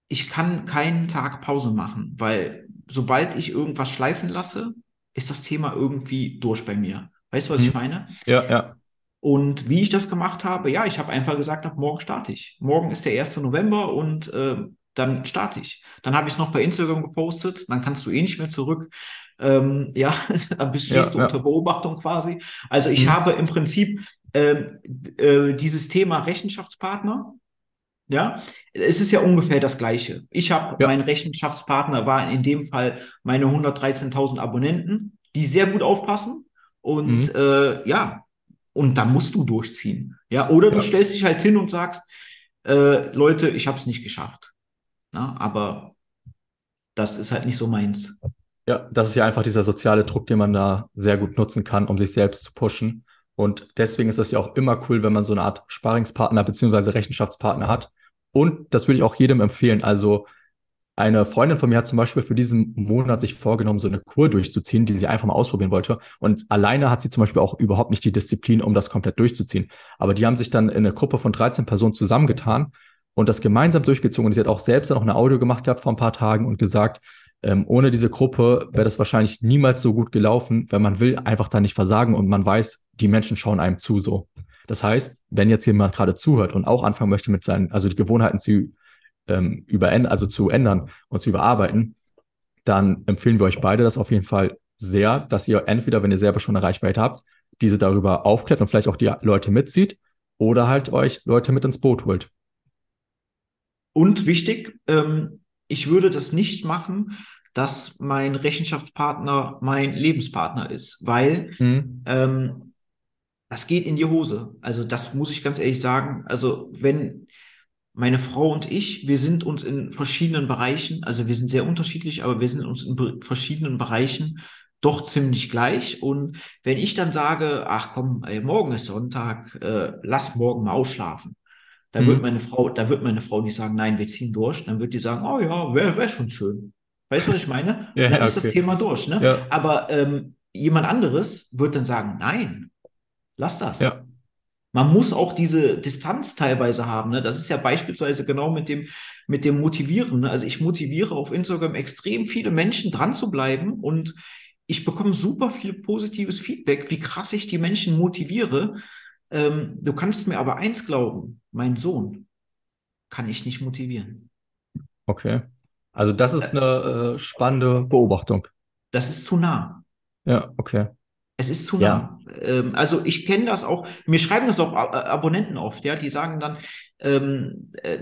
ich kann keinen Tag Pause machen, weil sobald ich irgendwas schleifen lasse, ist das Thema irgendwie durch bei mir. Weißt du, was ich Mhm. meine? Ja, ja. Und wie ich das gemacht habe, ja, ich habe einfach gesagt, ab morgen starte ich. Morgen ist der erste November und äh, dann starte ich. Dann habe ich es noch bei Instagram gepostet, dann kannst du eh nicht mehr zurück. Ähm, (laughs) ja, dann bist, Ja, du unter ja. Beobachtung quasi. Also ich Mhm. habe im Prinzip ähm, äh, dieses Thema Rechenschaftspartner. Ja, es ist ja ungefähr das Gleiche. Ich habe, mein Ja. Rechenschaftspartner war in dem Fall meine 113.000 Abonnenten, die sehr gut aufpassen. Und Mhm. äh, ja, und da musst du durchziehen. Ja, oder du Ja. stellst dich halt hin und sagst, äh, Leute, ich habe es nicht geschafft. Na, aber das ist halt nicht so meins. Ja, das ist ja einfach dieser soziale Druck, den man da sehr gut nutzen kann, um sich selbst zu pushen. Und deswegen ist es ja auch immer cool, wenn man so eine Art Sparingspartner beziehungsweise Rechenschaftspartner hat. Und das würde ich auch jedem empfehlen. Also eine Freundin von mir hat zum Beispiel für diesen Monat sich vorgenommen, so eine Kur durchzuziehen, die sie einfach mal ausprobieren wollte. Und alleine hat sie zum Beispiel auch überhaupt nicht die Disziplin, um das komplett durchzuziehen. Aber die haben sich dann in eine Gruppe von 13 Personen zusammengetan und das gemeinsam durchgezogen. Und sie hat auch selbst dann noch eine Audio gemacht gehabt vor ein paar Tagen und gesagt, ähm, ohne diese Gruppe wäre das wahrscheinlich niemals so gut gelaufen, weil man will einfach da nicht versagen und man weiß, die Menschen schauen einem zu so. Das heißt, wenn jetzt jemand gerade zuhört und auch anfangen möchte mit seinen, also die Gewohnheiten zu ähm, überändern, also zu ändern und zu überarbeiten, dann empfehlen wir euch beide das auf jeden Fall sehr, dass ihr entweder, wenn ihr selber schon eine Reichweite habt, diese darüber aufklärt und vielleicht auch die Leute mitzieht oder halt euch Leute mit ins Boot holt. Und wichtig, ähm, ich würde das nicht machen, dass mein Rechenschaftspartner mein Lebenspartner ist, weil mhm. ähm, das geht in die Hose. Also das muss ich ganz ehrlich sagen. Also wenn meine Frau und ich, wir sind uns in verschiedenen Bereichen, also wir sind sehr unterschiedlich, aber wir sind uns in verschiedenen Bereichen doch ziemlich gleich. Und wenn ich dann sage, ach komm, ey, morgen ist Sonntag, äh, lass morgen mal ausschlafen, dann mhm. wird meine Frau, da wird meine Frau nicht sagen, nein, wir ziehen durch. Dann wird die sagen, oh ja, wäre wär schon schön. Weißt du, was ich meine? (laughs) ja, dann ist okay. das Thema durch. Ne? Ja. Aber ähm, jemand anderes wird dann sagen, nein, lass das. Ja. Man muss auch diese Distanz teilweise haben. Ne? Das ist ja beispielsweise genau mit dem, mit dem Motivieren. Ne? Also ich motiviere auf Instagram extrem viele Menschen dran zu bleiben und ich bekomme super viel positives Feedback, wie krass ich die Menschen motiviere. Ähm, du kannst mir aber eins glauben, mein Sohn kann ich nicht motivieren. Okay. Also das ist eine äh, spannende Beobachtung. Das ist zu nah. Ja, okay. Es ist zu nah. Ja. Ähm, also ich kenne das auch, mir schreiben das auch Abonnenten oft, ja, die sagen dann, ähm, äh,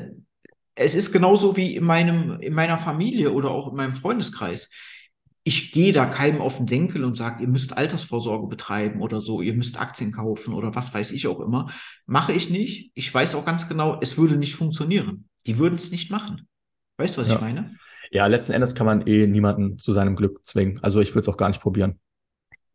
es ist genauso wie in meinem, in meiner Familie oder auch in meinem Freundeskreis. Ich gehe da keinem auf den Senkel und sage, ihr müsst Altersvorsorge betreiben oder so, ihr müsst Aktien kaufen oder was weiß ich auch immer. Mache ich nicht. Ich weiß auch ganz genau, es würde nicht funktionieren. Die würden es nicht machen. Weißt du, was ja. ich meine? Ja, letzten Endes kann man eh niemanden zu seinem Glück zwingen. Also ich würde es auch gar nicht probieren.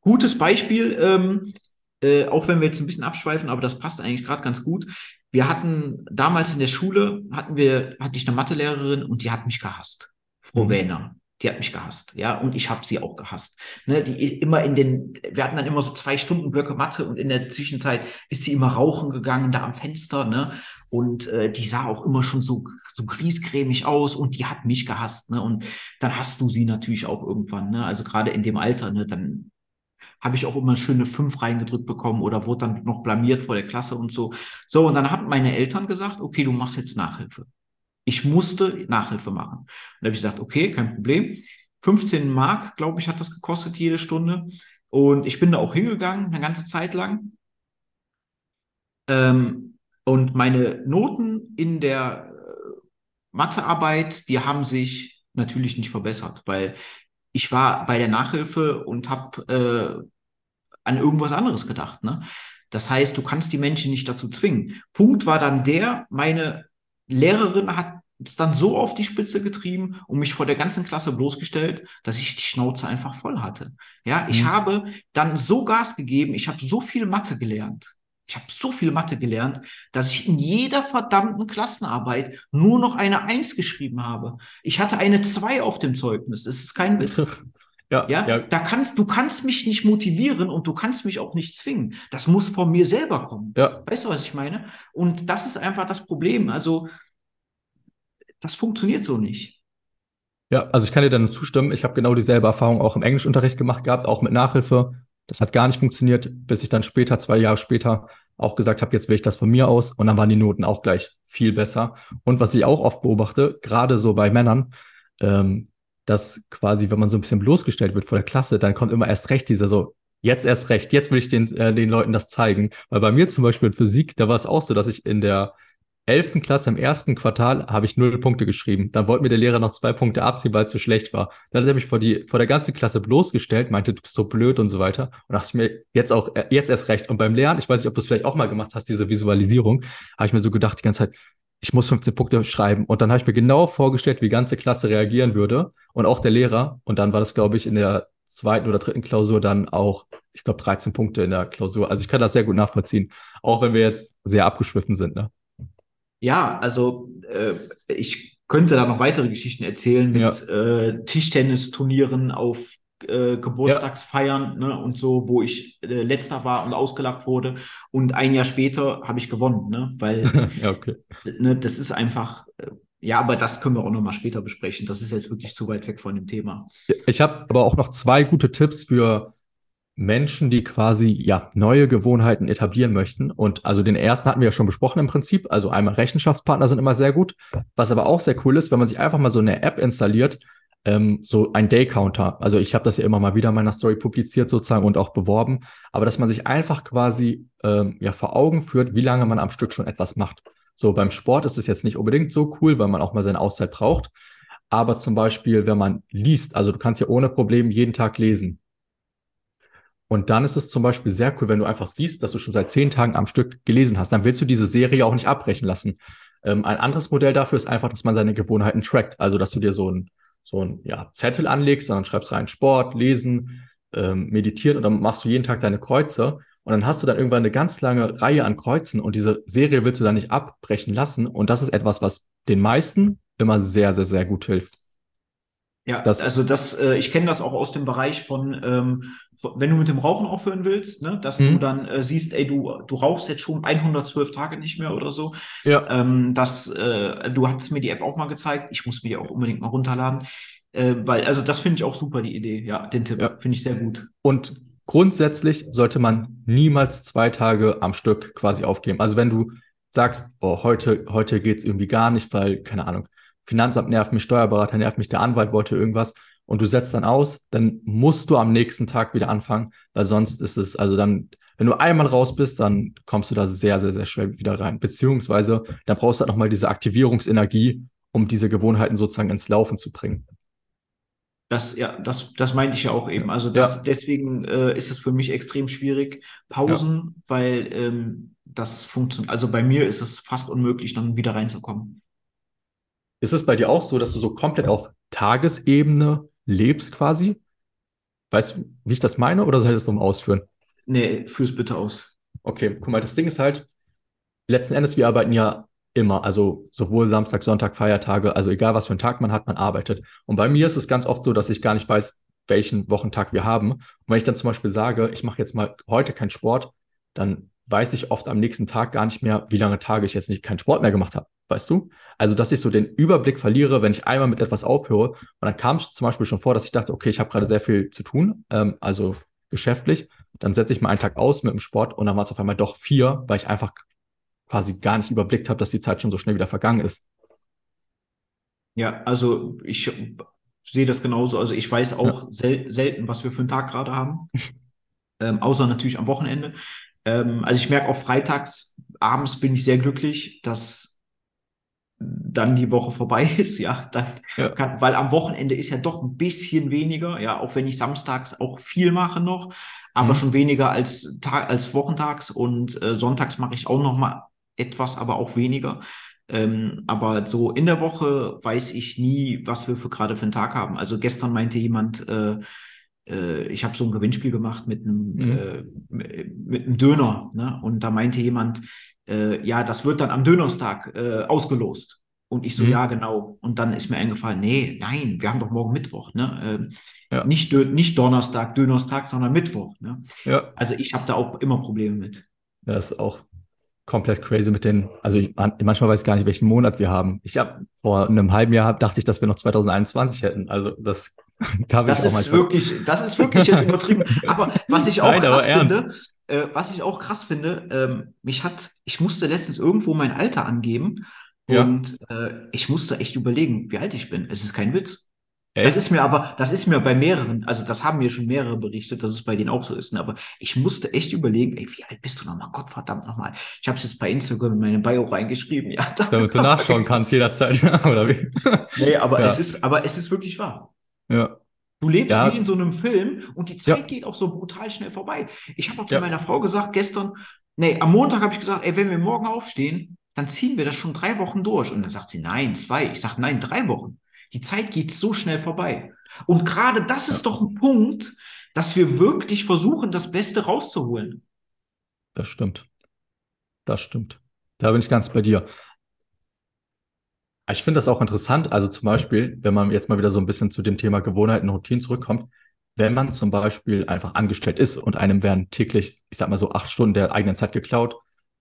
Gutes Beispiel, ähm, äh, auch wenn wir jetzt ein bisschen abschweifen, aber das passt eigentlich gerade ganz gut. Wir hatten damals in der Schule, hatten wir, hatte ich eine Mathelehrerin und die hat mich gehasst. Frau mhm. Wähner die hat mich gehasst, ja, und ich habe sie auch gehasst. Ne, die immer in den, wir hatten dann immer so zwei Stunden Blöcke Mathe und in der Zwischenzeit ist sie immer rauchen gegangen da am Fenster, ne, und äh, die sah auch immer schon so so griesgrämig aus und die hat mich gehasst, ne, und dann hast du sie natürlich auch irgendwann, ne, also gerade in dem Alter, ne, dann habe ich auch immer schöne fünf reingedrückt bekommen oder wurde dann noch blamiert vor der Klasse und so. So, und dann haben meine Eltern gesagt, okay, du machst jetzt Nachhilfe. Ich musste Nachhilfe machen. Und da habe ich gesagt, okay, kein Problem. 15 Mark, glaube ich, hat das gekostet jede Stunde. Und ich bin da auch hingegangen, eine ganze Zeit lang. Ähm, und meine Noten in der äh, Mathearbeit, die haben sich natürlich nicht verbessert, weil ich war bei der Nachhilfe und habe äh, an irgendwas anderes gedacht. Ne? Das heißt, du kannst die Menschen nicht dazu zwingen. Punkt war dann der, meine Lehrerin hat es dann so auf die Spitze getrieben und mich vor der ganzen Klasse bloßgestellt, dass ich die Schnauze einfach voll hatte. Ja, ich mhm. habe dann so Gas gegeben, ich habe so viel Mathe gelernt. Ich habe so viel Mathe gelernt, dass ich in jeder verdammten Klassenarbeit nur noch eine Eins geschrieben habe. Ich hatte eine Zwei auf dem Zeugnis. Das ist kein Witz. (laughs) Ja, ja, ja, da kannst du kannst mich nicht motivieren und du kannst mich auch nicht zwingen. Das muss von mir selber kommen. Ja. Weißt du, was ich meine? Und das ist einfach das Problem. Also das funktioniert so nicht. Ja, also ich kann dir dann zustimmen. Ich habe genau dieselbe Erfahrung auch im Englischunterricht gemacht gehabt, auch mit Nachhilfe. Das hat gar nicht funktioniert, bis ich dann später, zwei Jahre später, auch gesagt habe, jetzt will ich das von mir aus. Und dann waren die Noten auch gleich viel besser. Und was ich auch oft beobachte, gerade so bei Männern, ähm, dass quasi, wenn man so ein bisschen bloßgestellt wird vor der Klasse, dann kommt immer erst recht dieser so, jetzt erst recht, jetzt will ich den, äh, den Leuten das zeigen. Weil bei mir zum Beispiel in Physik, da war es auch so, dass ich in der 11. Klasse im ersten Quartal habe ich null Punkte geschrieben. Dann wollte mir der Lehrer noch zwei Punkte abziehen, weil es zu schlecht war. Dann hat er mich vor, die, vor der ganzen Klasse bloßgestellt, meinte, du bist so blöd und so weiter. Und dachte ich mir, jetzt auch, äh, jetzt erst recht. Und beim Lernen, ich weiß nicht, ob du es vielleicht auch mal gemacht hast, diese Visualisierung, habe ich mir so gedacht die ganze Zeit, ich muss 15 Punkte schreiben. Und dann habe ich mir genau vorgestellt, wie die ganze Klasse reagieren würde. Und auch der Lehrer. Und dann war das, glaube ich, in der zweiten oder dritten Klausur dann auch, ich glaube, 13 Punkte in der Klausur. Also ich kann das sehr gut nachvollziehen. Auch wenn wir jetzt sehr abgeschwiffen sind, ne? Ja, also äh, ich könnte da noch weitere Geschichten erzählen mit ja. äh, Tischtennisturnieren auf äh, Geburtstagsfeiern ja. ne, und so, wo ich äh, letzter war und ausgelacht wurde. Und ein Jahr später habe ich gewonnen, ne? Weil (laughs) ja, okay. ne, das ist einfach, äh, ja, aber das können wir auch nochmal später besprechen. Das ist jetzt wirklich zu weit weg von dem Thema. Ich habe aber auch noch zwei gute Tipps für Menschen, die quasi ja neue Gewohnheiten etablieren möchten. Und also den ersten hatten wir ja schon besprochen im Prinzip. Also einmal Rechenschaftspartner sind immer sehr gut. Was aber auch sehr cool ist, wenn man sich einfach mal so eine App installiert, ähm, so ein Day Counter. Also ich habe das ja immer mal wieder in meiner Story publiziert sozusagen und auch beworben. Aber dass man sich einfach quasi ähm, ja vor Augen führt, wie lange man am Stück schon etwas macht. So beim Sport ist es jetzt nicht unbedingt so cool, weil man auch mal seine Auszeit braucht. Aber zum Beispiel, wenn man liest, also du kannst ja ohne Problem jeden Tag lesen. Und dann ist es zum Beispiel sehr cool, wenn du einfach siehst, dass du schon seit zehn Tagen am Stück gelesen hast. Dann willst du diese Serie auch nicht abbrechen lassen. Ähm, ein anderes Modell dafür ist einfach, dass man seine Gewohnheiten trackt. Also, dass du dir so ein, so ein ja, Zettel anlegst und dann schreibst rein Sport, Lesen, ähm, Meditieren und dann machst du jeden Tag deine Kreuze. Und dann hast du dann irgendwann eine ganz lange Reihe an Kreuzen und diese Serie willst du dann nicht abbrechen lassen. Und das ist etwas, was den meisten immer sehr, sehr, sehr gut hilft. Ja, das, also das, äh, ich kenne das auch aus dem Bereich von, ähm, wenn du mit dem Rauchen aufhören willst, ne, dass mhm. du dann äh, siehst, ey, du, du rauchst jetzt schon 112 Tage nicht mehr oder so. Ja. Ähm, das, äh, du hast mir die App auch mal gezeigt. Ich muss mir die auch unbedingt mal runterladen. Äh, weil, also das finde ich auch super, die Idee. Ja, den Tipp ja. finde ich sehr gut. Und grundsätzlich sollte man niemals zwei Tage am Stück quasi aufgeben. Also wenn du sagst, oh, heute, heute geht's irgendwie gar nicht, weil, keine Ahnung, Finanzamt nervt mich, Steuerberater nervt mich, der Anwalt wollte irgendwas und du setzt dann aus, dann musst du am nächsten Tag wieder anfangen, weil sonst ist es, also dann, wenn du einmal raus bist, dann kommst du da sehr, sehr, sehr schwer wieder rein. Beziehungsweise, dann brauchst du halt nochmal diese Aktivierungsenergie, um diese Gewohnheiten sozusagen ins Laufen zu bringen. Das, ja, das, das meinte ich ja auch eben. Also das, ja. deswegen äh, ist es für mich extrem schwierig, Pausen, ja. weil ähm, das funktioniert. Also bei mir ist es fast unmöglich, dann wieder reinzukommen. Ist es bei dir auch so, dass du so komplett auf Tagesebene lebst quasi? Weißt du, wie ich das meine oder soll ich das nochmal ausführen? Nee, führ's bitte aus. Okay, guck mal, das Ding ist halt, letzten Endes, wir arbeiten ja immer, also sowohl Samstag, Sonntag, Feiertage, also egal was für einen Tag man hat, man arbeitet. Und bei mir ist es ganz oft so, dass ich gar nicht weiß, welchen Wochentag wir haben. Und wenn ich dann zum Beispiel sage, ich mache jetzt mal heute keinen Sport, dann weiß ich oft am nächsten Tag gar nicht mehr, wie lange Tage ich jetzt nicht keinen Sport mehr gemacht habe. Weißt du? Also, dass ich so den Überblick verliere, wenn ich einmal mit etwas aufhöre. Und dann kam es zum Beispiel schon vor, dass ich dachte, okay, ich habe gerade sehr viel zu tun, ähm, also geschäftlich. Dann setze ich mal einen Tag aus mit dem Sport und dann war es auf einmal doch vier, weil ich einfach quasi gar nicht überblickt habe, dass die Zeit schon so schnell wieder vergangen ist. Ja, also ich sehe das genauso. Also ich weiß auch ja. sel selten, was wir für einen Tag gerade haben. (laughs) ähm, außer natürlich am Wochenende. Ähm, also ich merke auch freitags abends bin ich sehr glücklich, dass dann die Woche vorbei (laughs) ist, ja, dann ja. Kann, weil am Wochenende ist ja doch ein bisschen weniger, ja, auch wenn ich samstags auch viel mache noch, aber mhm. schon weniger als Tag, als wochentags und äh, sonntags mache ich auch noch mal etwas, aber auch weniger. Ähm, aber so in der Woche weiß ich nie, was wir für gerade für einen Tag haben. Also gestern meinte jemand, äh, äh, ich habe so ein Gewinnspiel gemacht mit einem, mhm. äh, mit einem Döner. Ne? Und da meinte jemand, äh, ja, das wird dann am Dönerstag äh, ausgelost. Und ich so, mhm. ja, genau. Und dann ist mir eingefallen, nee, nein, wir haben doch morgen Mittwoch. Ne? Ähm, ja. nicht, nicht Donnerstag, Dönerstag, sondern Mittwoch. Ne? Ja. Also ich habe da auch immer Probleme mit. Das ist auch komplett crazy mit den, also ich, manchmal weiß ich gar nicht, welchen Monat wir haben. Ich habe vor einem halben Jahr dachte ich, dass wir noch 2021 hätten. Also das (laughs) das ist wirklich, das ist wirklich jetzt übertrieben. Aber was ich (laughs) auch Nein, krass finde, äh, was ich auch krass finde, ähm, mich hat, ich musste letztens irgendwo mein Alter angeben ja. und äh, ich musste echt überlegen, wie alt ich bin. Es ist kein Witz. Echt? Das ist mir aber, das ist mir bei mehreren, also das haben mir schon mehrere berichtet, dass es bei denen auch so ist. Ne? Aber ich musste echt überlegen, ey, wie alt bist du nochmal? Gott verdammt nochmal. Ich habe es jetzt bei Instagram in meine Bio reingeschrieben, ja. (laughs) Damit du nachschauen kannst jederzeit, (laughs) oder wie? Nee, aber ja. es ist, aber es ist wirklich wahr. Ja. Du lebst ja. wie in so einem Film und die Zeit ja. geht auch so brutal schnell vorbei. Ich habe auch zu meiner Frau gesagt, gestern, nee, am Montag habe ich gesagt, ey, wenn wir morgen aufstehen, dann ziehen wir das schon drei Wochen durch. Und dann sagt sie, nein, zwei. Ich sage, nein, drei Wochen. Die Zeit geht so schnell vorbei. Und gerade das ist doch ein Punkt, dass wir wirklich versuchen, das Beste rauszuholen. Das stimmt. Das stimmt. Da bin ich ganz bei dir. Ich finde das auch interessant. Also zum Beispiel, wenn man jetzt mal wieder so ein bisschen zu dem Thema Gewohnheiten und Routinen zurückkommt, wenn man zum Beispiel einfach angestellt ist und einem werden täglich, ich sag mal so acht Stunden der eigenen Zeit geklaut,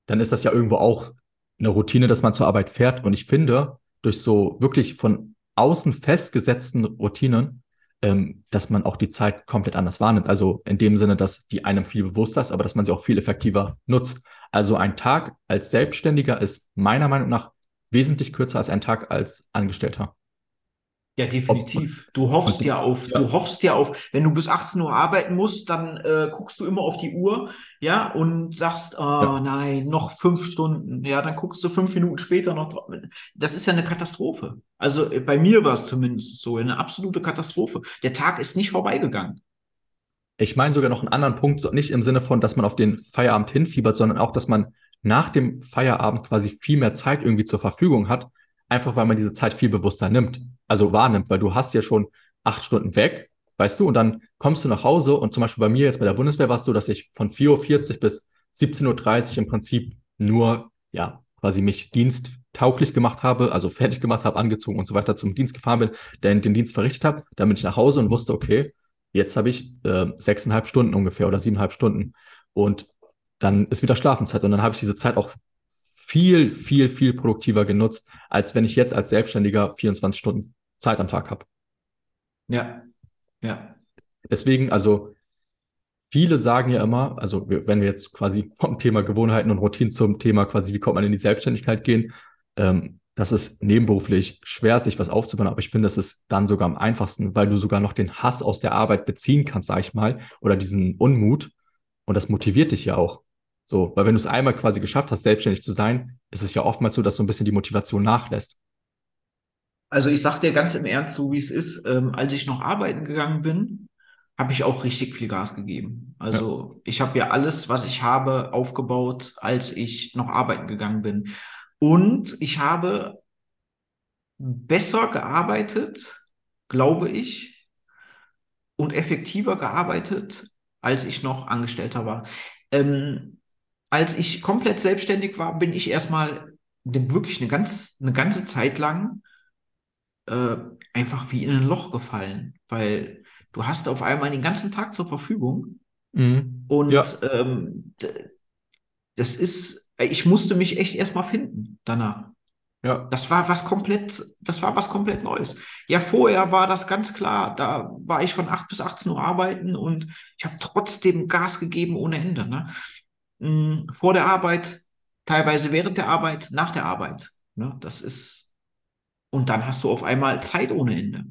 dann ist das ja irgendwo auch eine Routine, dass man zur Arbeit fährt. Und ich finde, durch so wirklich von außen festgesetzten Routinen, ähm, dass man auch die Zeit komplett anders wahrnimmt. Also in dem Sinne, dass die einem viel bewusster ist, aber dass man sie auch viel effektiver nutzt. Also ein Tag als Selbstständiger ist meiner Meinung nach wesentlich kürzer als ein Tag als Angestellter. Ja, definitiv. Du hoffst ja auf, ja. du hoffst ja auf, wenn du bis 18 Uhr arbeiten musst, dann äh, guckst du immer auf die Uhr, ja, und sagst, oh Ja. nein, noch fünf Stunden, ja, dann guckst du fünf Minuten später noch. drauf. Das ist ja eine Katastrophe. Also äh, bei mir war es zumindest so, eine absolute Katastrophe. Der Tag ist nicht vorbeigegangen. Ich meine sogar noch einen anderen Punkt, nicht im Sinne von, dass man auf den Feierabend hinfiebert, sondern auch, dass man nach dem Feierabend quasi viel mehr Zeit irgendwie zur Verfügung hat, einfach weil man diese Zeit viel bewusster nimmt, also wahrnimmt, weil du hast ja schon acht Stunden weg, weißt du, und dann kommst du nach Hause und zum Beispiel bei mir jetzt bei der Bundeswehr war es so, dass ich von 4.40 Uhr bis 17.30 Uhr im Prinzip nur, ja, quasi mich diensttauglich gemacht habe, also fertig gemacht habe, angezogen und so weiter zum Dienst gefahren bin, den, den Dienst verrichtet habe, dann bin ich nach Hause und wusste, okay, jetzt habe ich äh, sechseinhalb Stunden ungefähr oder siebeneinhalb Stunden. Und dann ist wieder Schlafenszeit. Und dann habe ich diese Zeit auch viel, viel, viel produktiver genutzt, als wenn ich jetzt als Selbstständiger 24 Stunden Zeit am Tag habe. Ja, ja. Deswegen, also viele sagen ja immer, also wenn wir jetzt quasi (laughs) vom Thema Gewohnheiten und Routinen zum Thema quasi, wie kommt man in die Selbstständigkeit gehen, ähm, das ist nebenberuflich schwer, sich was aufzubauen, aber ich finde, es ist dann sogar am einfachsten, weil du sogar noch den Hass aus der Arbeit beziehen kannst, sag ich mal, oder diesen Unmut. Und das motiviert dich ja auch. So, weil wenn du es einmal quasi geschafft hast, selbstständig zu sein, ist es ja oftmals so, dass so ein bisschen die Motivation nachlässt. Also ich sag dir ganz im Ernst, so wie es ist, ähm, als ich noch arbeiten gegangen bin, habe ich auch richtig viel Gas gegeben. Also ich habe ja alles, was ich habe, aufgebaut, als ich noch arbeiten gegangen bin. Und ich habe besser gearbeitet, glaube ich, und effektiver gearbeitet, als ich noch Angestellter war. Ähm, als ich komplett selbstständig war, bin ich erstmal wirklich eine ganz, eine ganze Zeit lang äh, einfach wie in ein Loch gefallen, weil du hast auf einmal den ganzen Tag zur Verfügung Mhm. und Ja. ähm, das ist, ich musste mich echt erstmal finden danach. Ja. Das war was komplett, das war was komplett Neues. Ja, vorher war das ganz klar. Da war ich von 8 bis 18 Uhr arbeiten und ich habe trotzdem Gas gegeben ohne Ende. Ne? Mm, Vor der Arbeit, teilweise während der Arbeit, nach der Arbeit. Ne? Das ist, und dann hast du auf einmal Zeit ohne Ende.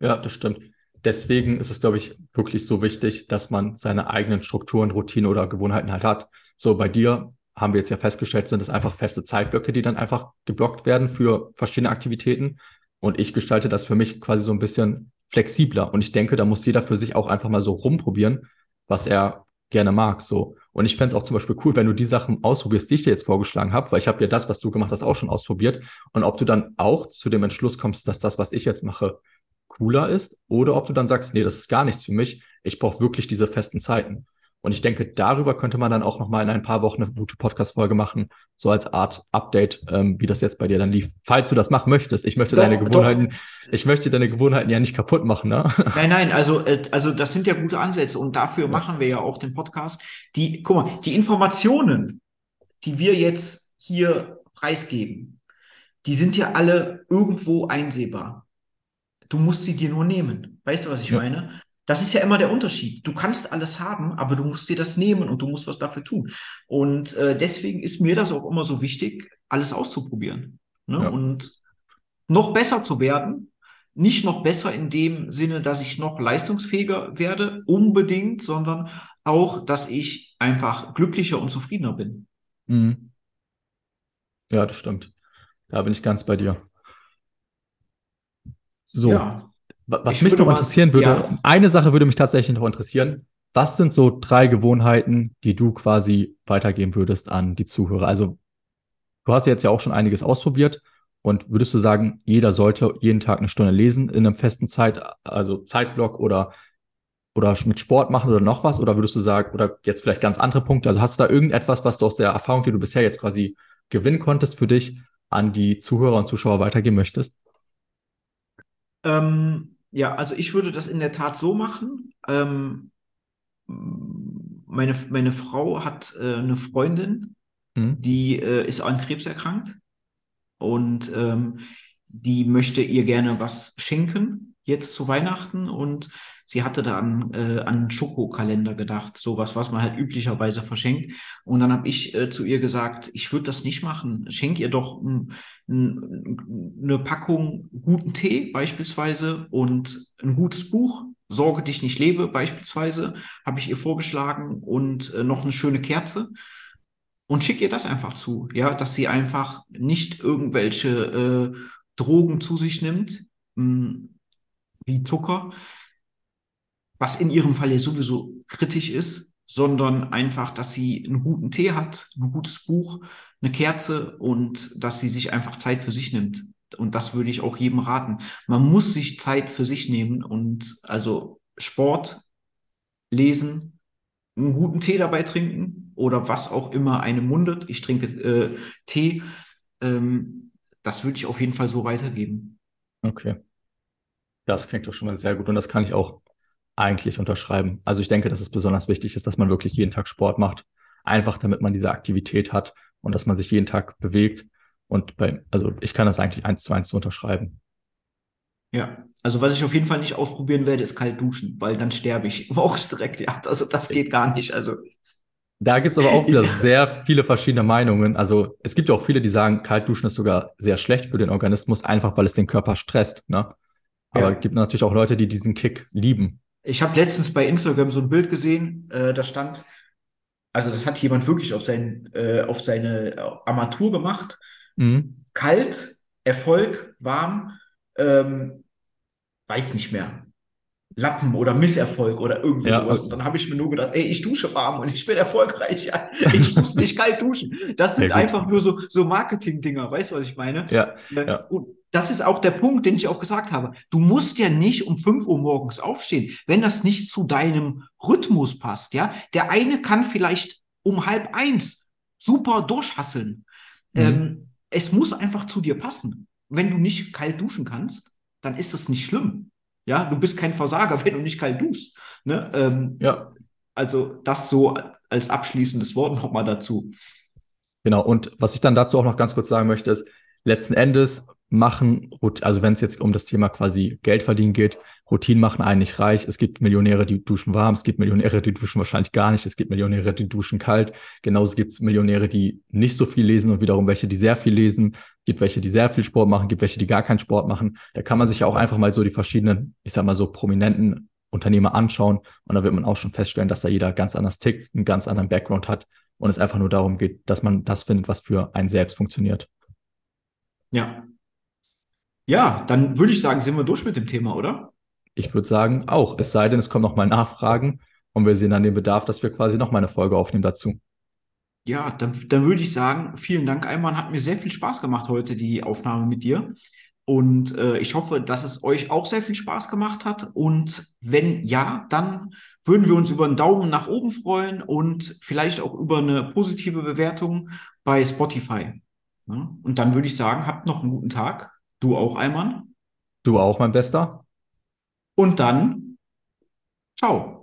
Ja, das stimmt. Deswegen ist es, glaube ich, wirklich so wichtig, dass man seine eigenen Strukturen, Routinen oder Gewohnheiten halt hat. So bei dir haben wir jetzt ja festgestellt, sind es einfach feste Zeitblöcke, die dann einfach geblockt werden für verschiedene Aktivitäten. Und ich gestalte das für mich quasi so ein bisschen flexibler. Und ich denke, da muss jeder für sich auch einfach mal so rumprobieren, was er gerne mag. So. Und ich fände es auch zum Beispiel cool, wenn du die Sachen ausprobierst, die ich dir jetzt vorgeschlagen habe, weil ich habe ja das, was du gemacht hast, auch schon ausprobiert. Und ob du dann auch zu dem Entschluss kommst, dass das, was ich jetzt mache, cooler ist, oder ob du dann sagst, nee, das ist gar nichts für mich. Ich brauche wirklich diese festen Zeiten. Und ich denke, darüber könnte man dann auch noch mal in ein paar Wochen eine gute Podcast-Folge machen, so als Art Update, ähm, wie das jetzt bei dir dann lief. Falls du das machen möchtest, ich möchte Doch, deine doch. Gewohnheiten, ich möchte deine Gewohnheiten ja nicht kaputt machen, ne? (laughs) Nein, nein, also, äh, also das sind ja gute Ansätze und dafür machen wir ja auch den Podcast. Die, guck mal, die Informationen, die wir jetzt hier preisgeben, die sind ja alle irgendwo einsehbar. Du musst sie dir nur nehmen. Weißt du, was ich Ja. meine? Das ist ja immer der Unterschied. Du kannst alles haben, aber du musst dir das nehmen und du musst was dafür tun. Und äh, deswegen ist mir das auch immer so wichtig, alles auszuprobieren. Ne? Ja. Und noch besser zu werden. Nicht noch besser in dem Sinne, dass ich noch leistungsfähiger werde, unbedingt, sondern auch, dass ich einfach glücklicher und zufriedener bin. Mhm. Ja, das stimmt. Da bin ich ganz bei dir. So. Ja, Was Ich mich noch interessieren würde, ja. eine Sache würde mich tatsächlich noch interessieren. Was sind so drei Gewohnheiten, die du quasi weitergeben würdest an die Zuhörer? Also, du hast jetzt ja auch schon einiges ausprobiert und würdest du sagen, jeder sollte jeden Tag eine Stunde lesen in einem festen Zeit, also Zeitblock oder, oder mit Sport machen oder noch was? Oder würdest du sagen, oder jetzt vielleicht ganz andere Punkte? Also, hast du da irgendetwas, was du aus der Erfahrung, die du bisher jetzt quasi gewinnen konntest, für dich an die Zuhörer und Zuschauer weitergeben möchtest? ähm, ja, also ich würde das in der Tat so machen. Ähm, meine, meine Frau hat äh, eine Freundin, Mhm. die äh, ist an Krebs erkrankt und ähm, die möchte ihr gerne was schenken, jetzt zu Weihnachten und sie hatte da an, äh, an Schokokalender gedacht, sowas, was man halt üblicherweise verschenkt. Und dann habe ich äh, zu ihr gesagt, ich würde das nicht machen. Schenk ihr doch ein, ein, eine Packung guten Tee beispielsweise und ein gutes Buch. Sorge dich nicht lebe beispielsweise, habe ich ihr vorgeschlagen und äh, noch eine schöne Kerze und schick ihr das einfach zu, ja, dass sie einfach nicht irgendwelche äh, Drogen zu sich nimmt, mh, hm, wie Zucker, was in ihrem Fall ja sowieso kritisch ist, sondern einfach, dass sie einen guten Tee hat, ein gutes Buch, eine Kerze und dass sie sich einfach Zeit für sich nimmt. Und das würde ich auch jedem raten. Man muss sich Zeit für sich nehmen und also Sport, lesen, einen guten Tee dabei trinken oder was auch immer einem mundet. Ich trinke äh, Tee. Ähm, das würde ich auf jeden Fall so weitergeben. Okay. Das klingt doch schon mal sehr gut und das kann ich auch eigentlich unterschreiben. Also ich denke, dass es besonders wichtig ist, dass man wirklich jeden Tag Sport macht. Einfach damit man diese Aktivität hat und dass man sich jeden Tag bewegt. Und bei, also ich kann das eigentlich eins zu eins unterschreiben. Ja, also was ich auf jeden Fall nicht ausprobieren werde, ist kalt duschen, weil dann sterbe ich morgens (laughs) direkt. Ja, also das geht gar nicht. Also da gibt es aber auch wieder (laughs) sehr viele verschiedene Meinungen. Also es gibt ja auch viele, die sagen, kalt duschen ist sogar sehr schlecht für den Organismus, einfach weil es den Körper stresst. Ne? Aber es ja. gibt natürlich auch Leute, die diesen Kick lieben. Ich habe letztens bei Instagram so ein Bild gesehen, äh, da stand, also das hat jemand wirklich auf, sein, äh, auf seine Armatur gemacht. Mhm. Kalt, Erfolg, warm, ähm, weiß nicht mehr. Lappen oder Misserfolg oder irgendwie ja, sowas. Und dann habe ich mir nur gedacht, ey, ich dusche warm und ich bin erfolgreich. Ja, (laughs) ich muss nicht kalt duschen. Das sind einfach nur so, so Marketing-Dinger, weißt du, was ich meine? Ja, äh, ja. Und das ist auch der Punkt, den ich auch gesagt habe. Du musst ja nicht um 5 Uhr morgens aufstehen, wenn das nicht zu deinem Rhythmus passt, ja. Der eine kann vielleicht um halb eins super durchhasseln. Mhm. Ähm, es muss einfach zu dir passen. Wenn du nicht kalt duschen kannst, dann ist das nicht schlimm. Ja, du bist kein Versager, wenn du nicht kalt duschst. Ne? Ähm, ja. Also das so als abschließendes Wort nochmal dazu. Genau, und was ich dann dazu auch noch ganz kurz sagen möchte, ist, letzten Endes machen, also wenn es jetzt um das Thema quasi Geld verdienen geht, Routinen machen eigentlich reich. Es gibt Millionäre, die duschen warm, es gibt Millionäre, die duschen wahrscheinlich gar nicht, es gibt Millionäre, die duschen kalt. Genauso gibt es Millionäre, die nicht so viel lesen und wiederum welche, die sehr viel lesen. Gibt welche, die sehr viel Sport machen, gibt welche, die gar keinen Sport machen. Da kann man sich auch einfach mal so die verschiedenen, ich sag mal so prominenten Unternehmer anschauen und da wird man auch schon feststellen, dass da jeder ganz anders tickt, einen ganz anderen Background hat und es einfach nur darum geht, dass man das findet, was für einen selbst funktioniert. Ja, ja, dann würde ich sagen, sind wir durch mit dem Thema, oder? Ich würde sagen, auch. Es sei denn, es kommen noch mal Nachfragen und wir sehen dann den Bedarf, dass wir quasi noch mal eine Folge aufnehmen dazu. Ja, dann, dann würde ich sagen, vielen Dank, Ayman. Hat mir sehr viel Spaß gemacht heute, die Aufnahme mit dir. Und äh, ich hoffe, dass es euch auch sehr viel Spaß gemacht hat. Und wenn ja, dann würden wir uns über einen Daumen nach oben freuen und vielleicht auch über eine positive Bewertung bei Spotify. Ja? Und dann würde ich sagen, habt noch einen guten Tag. Du auch, Eimann? Du auch, mein Bester. Und dann, ciao.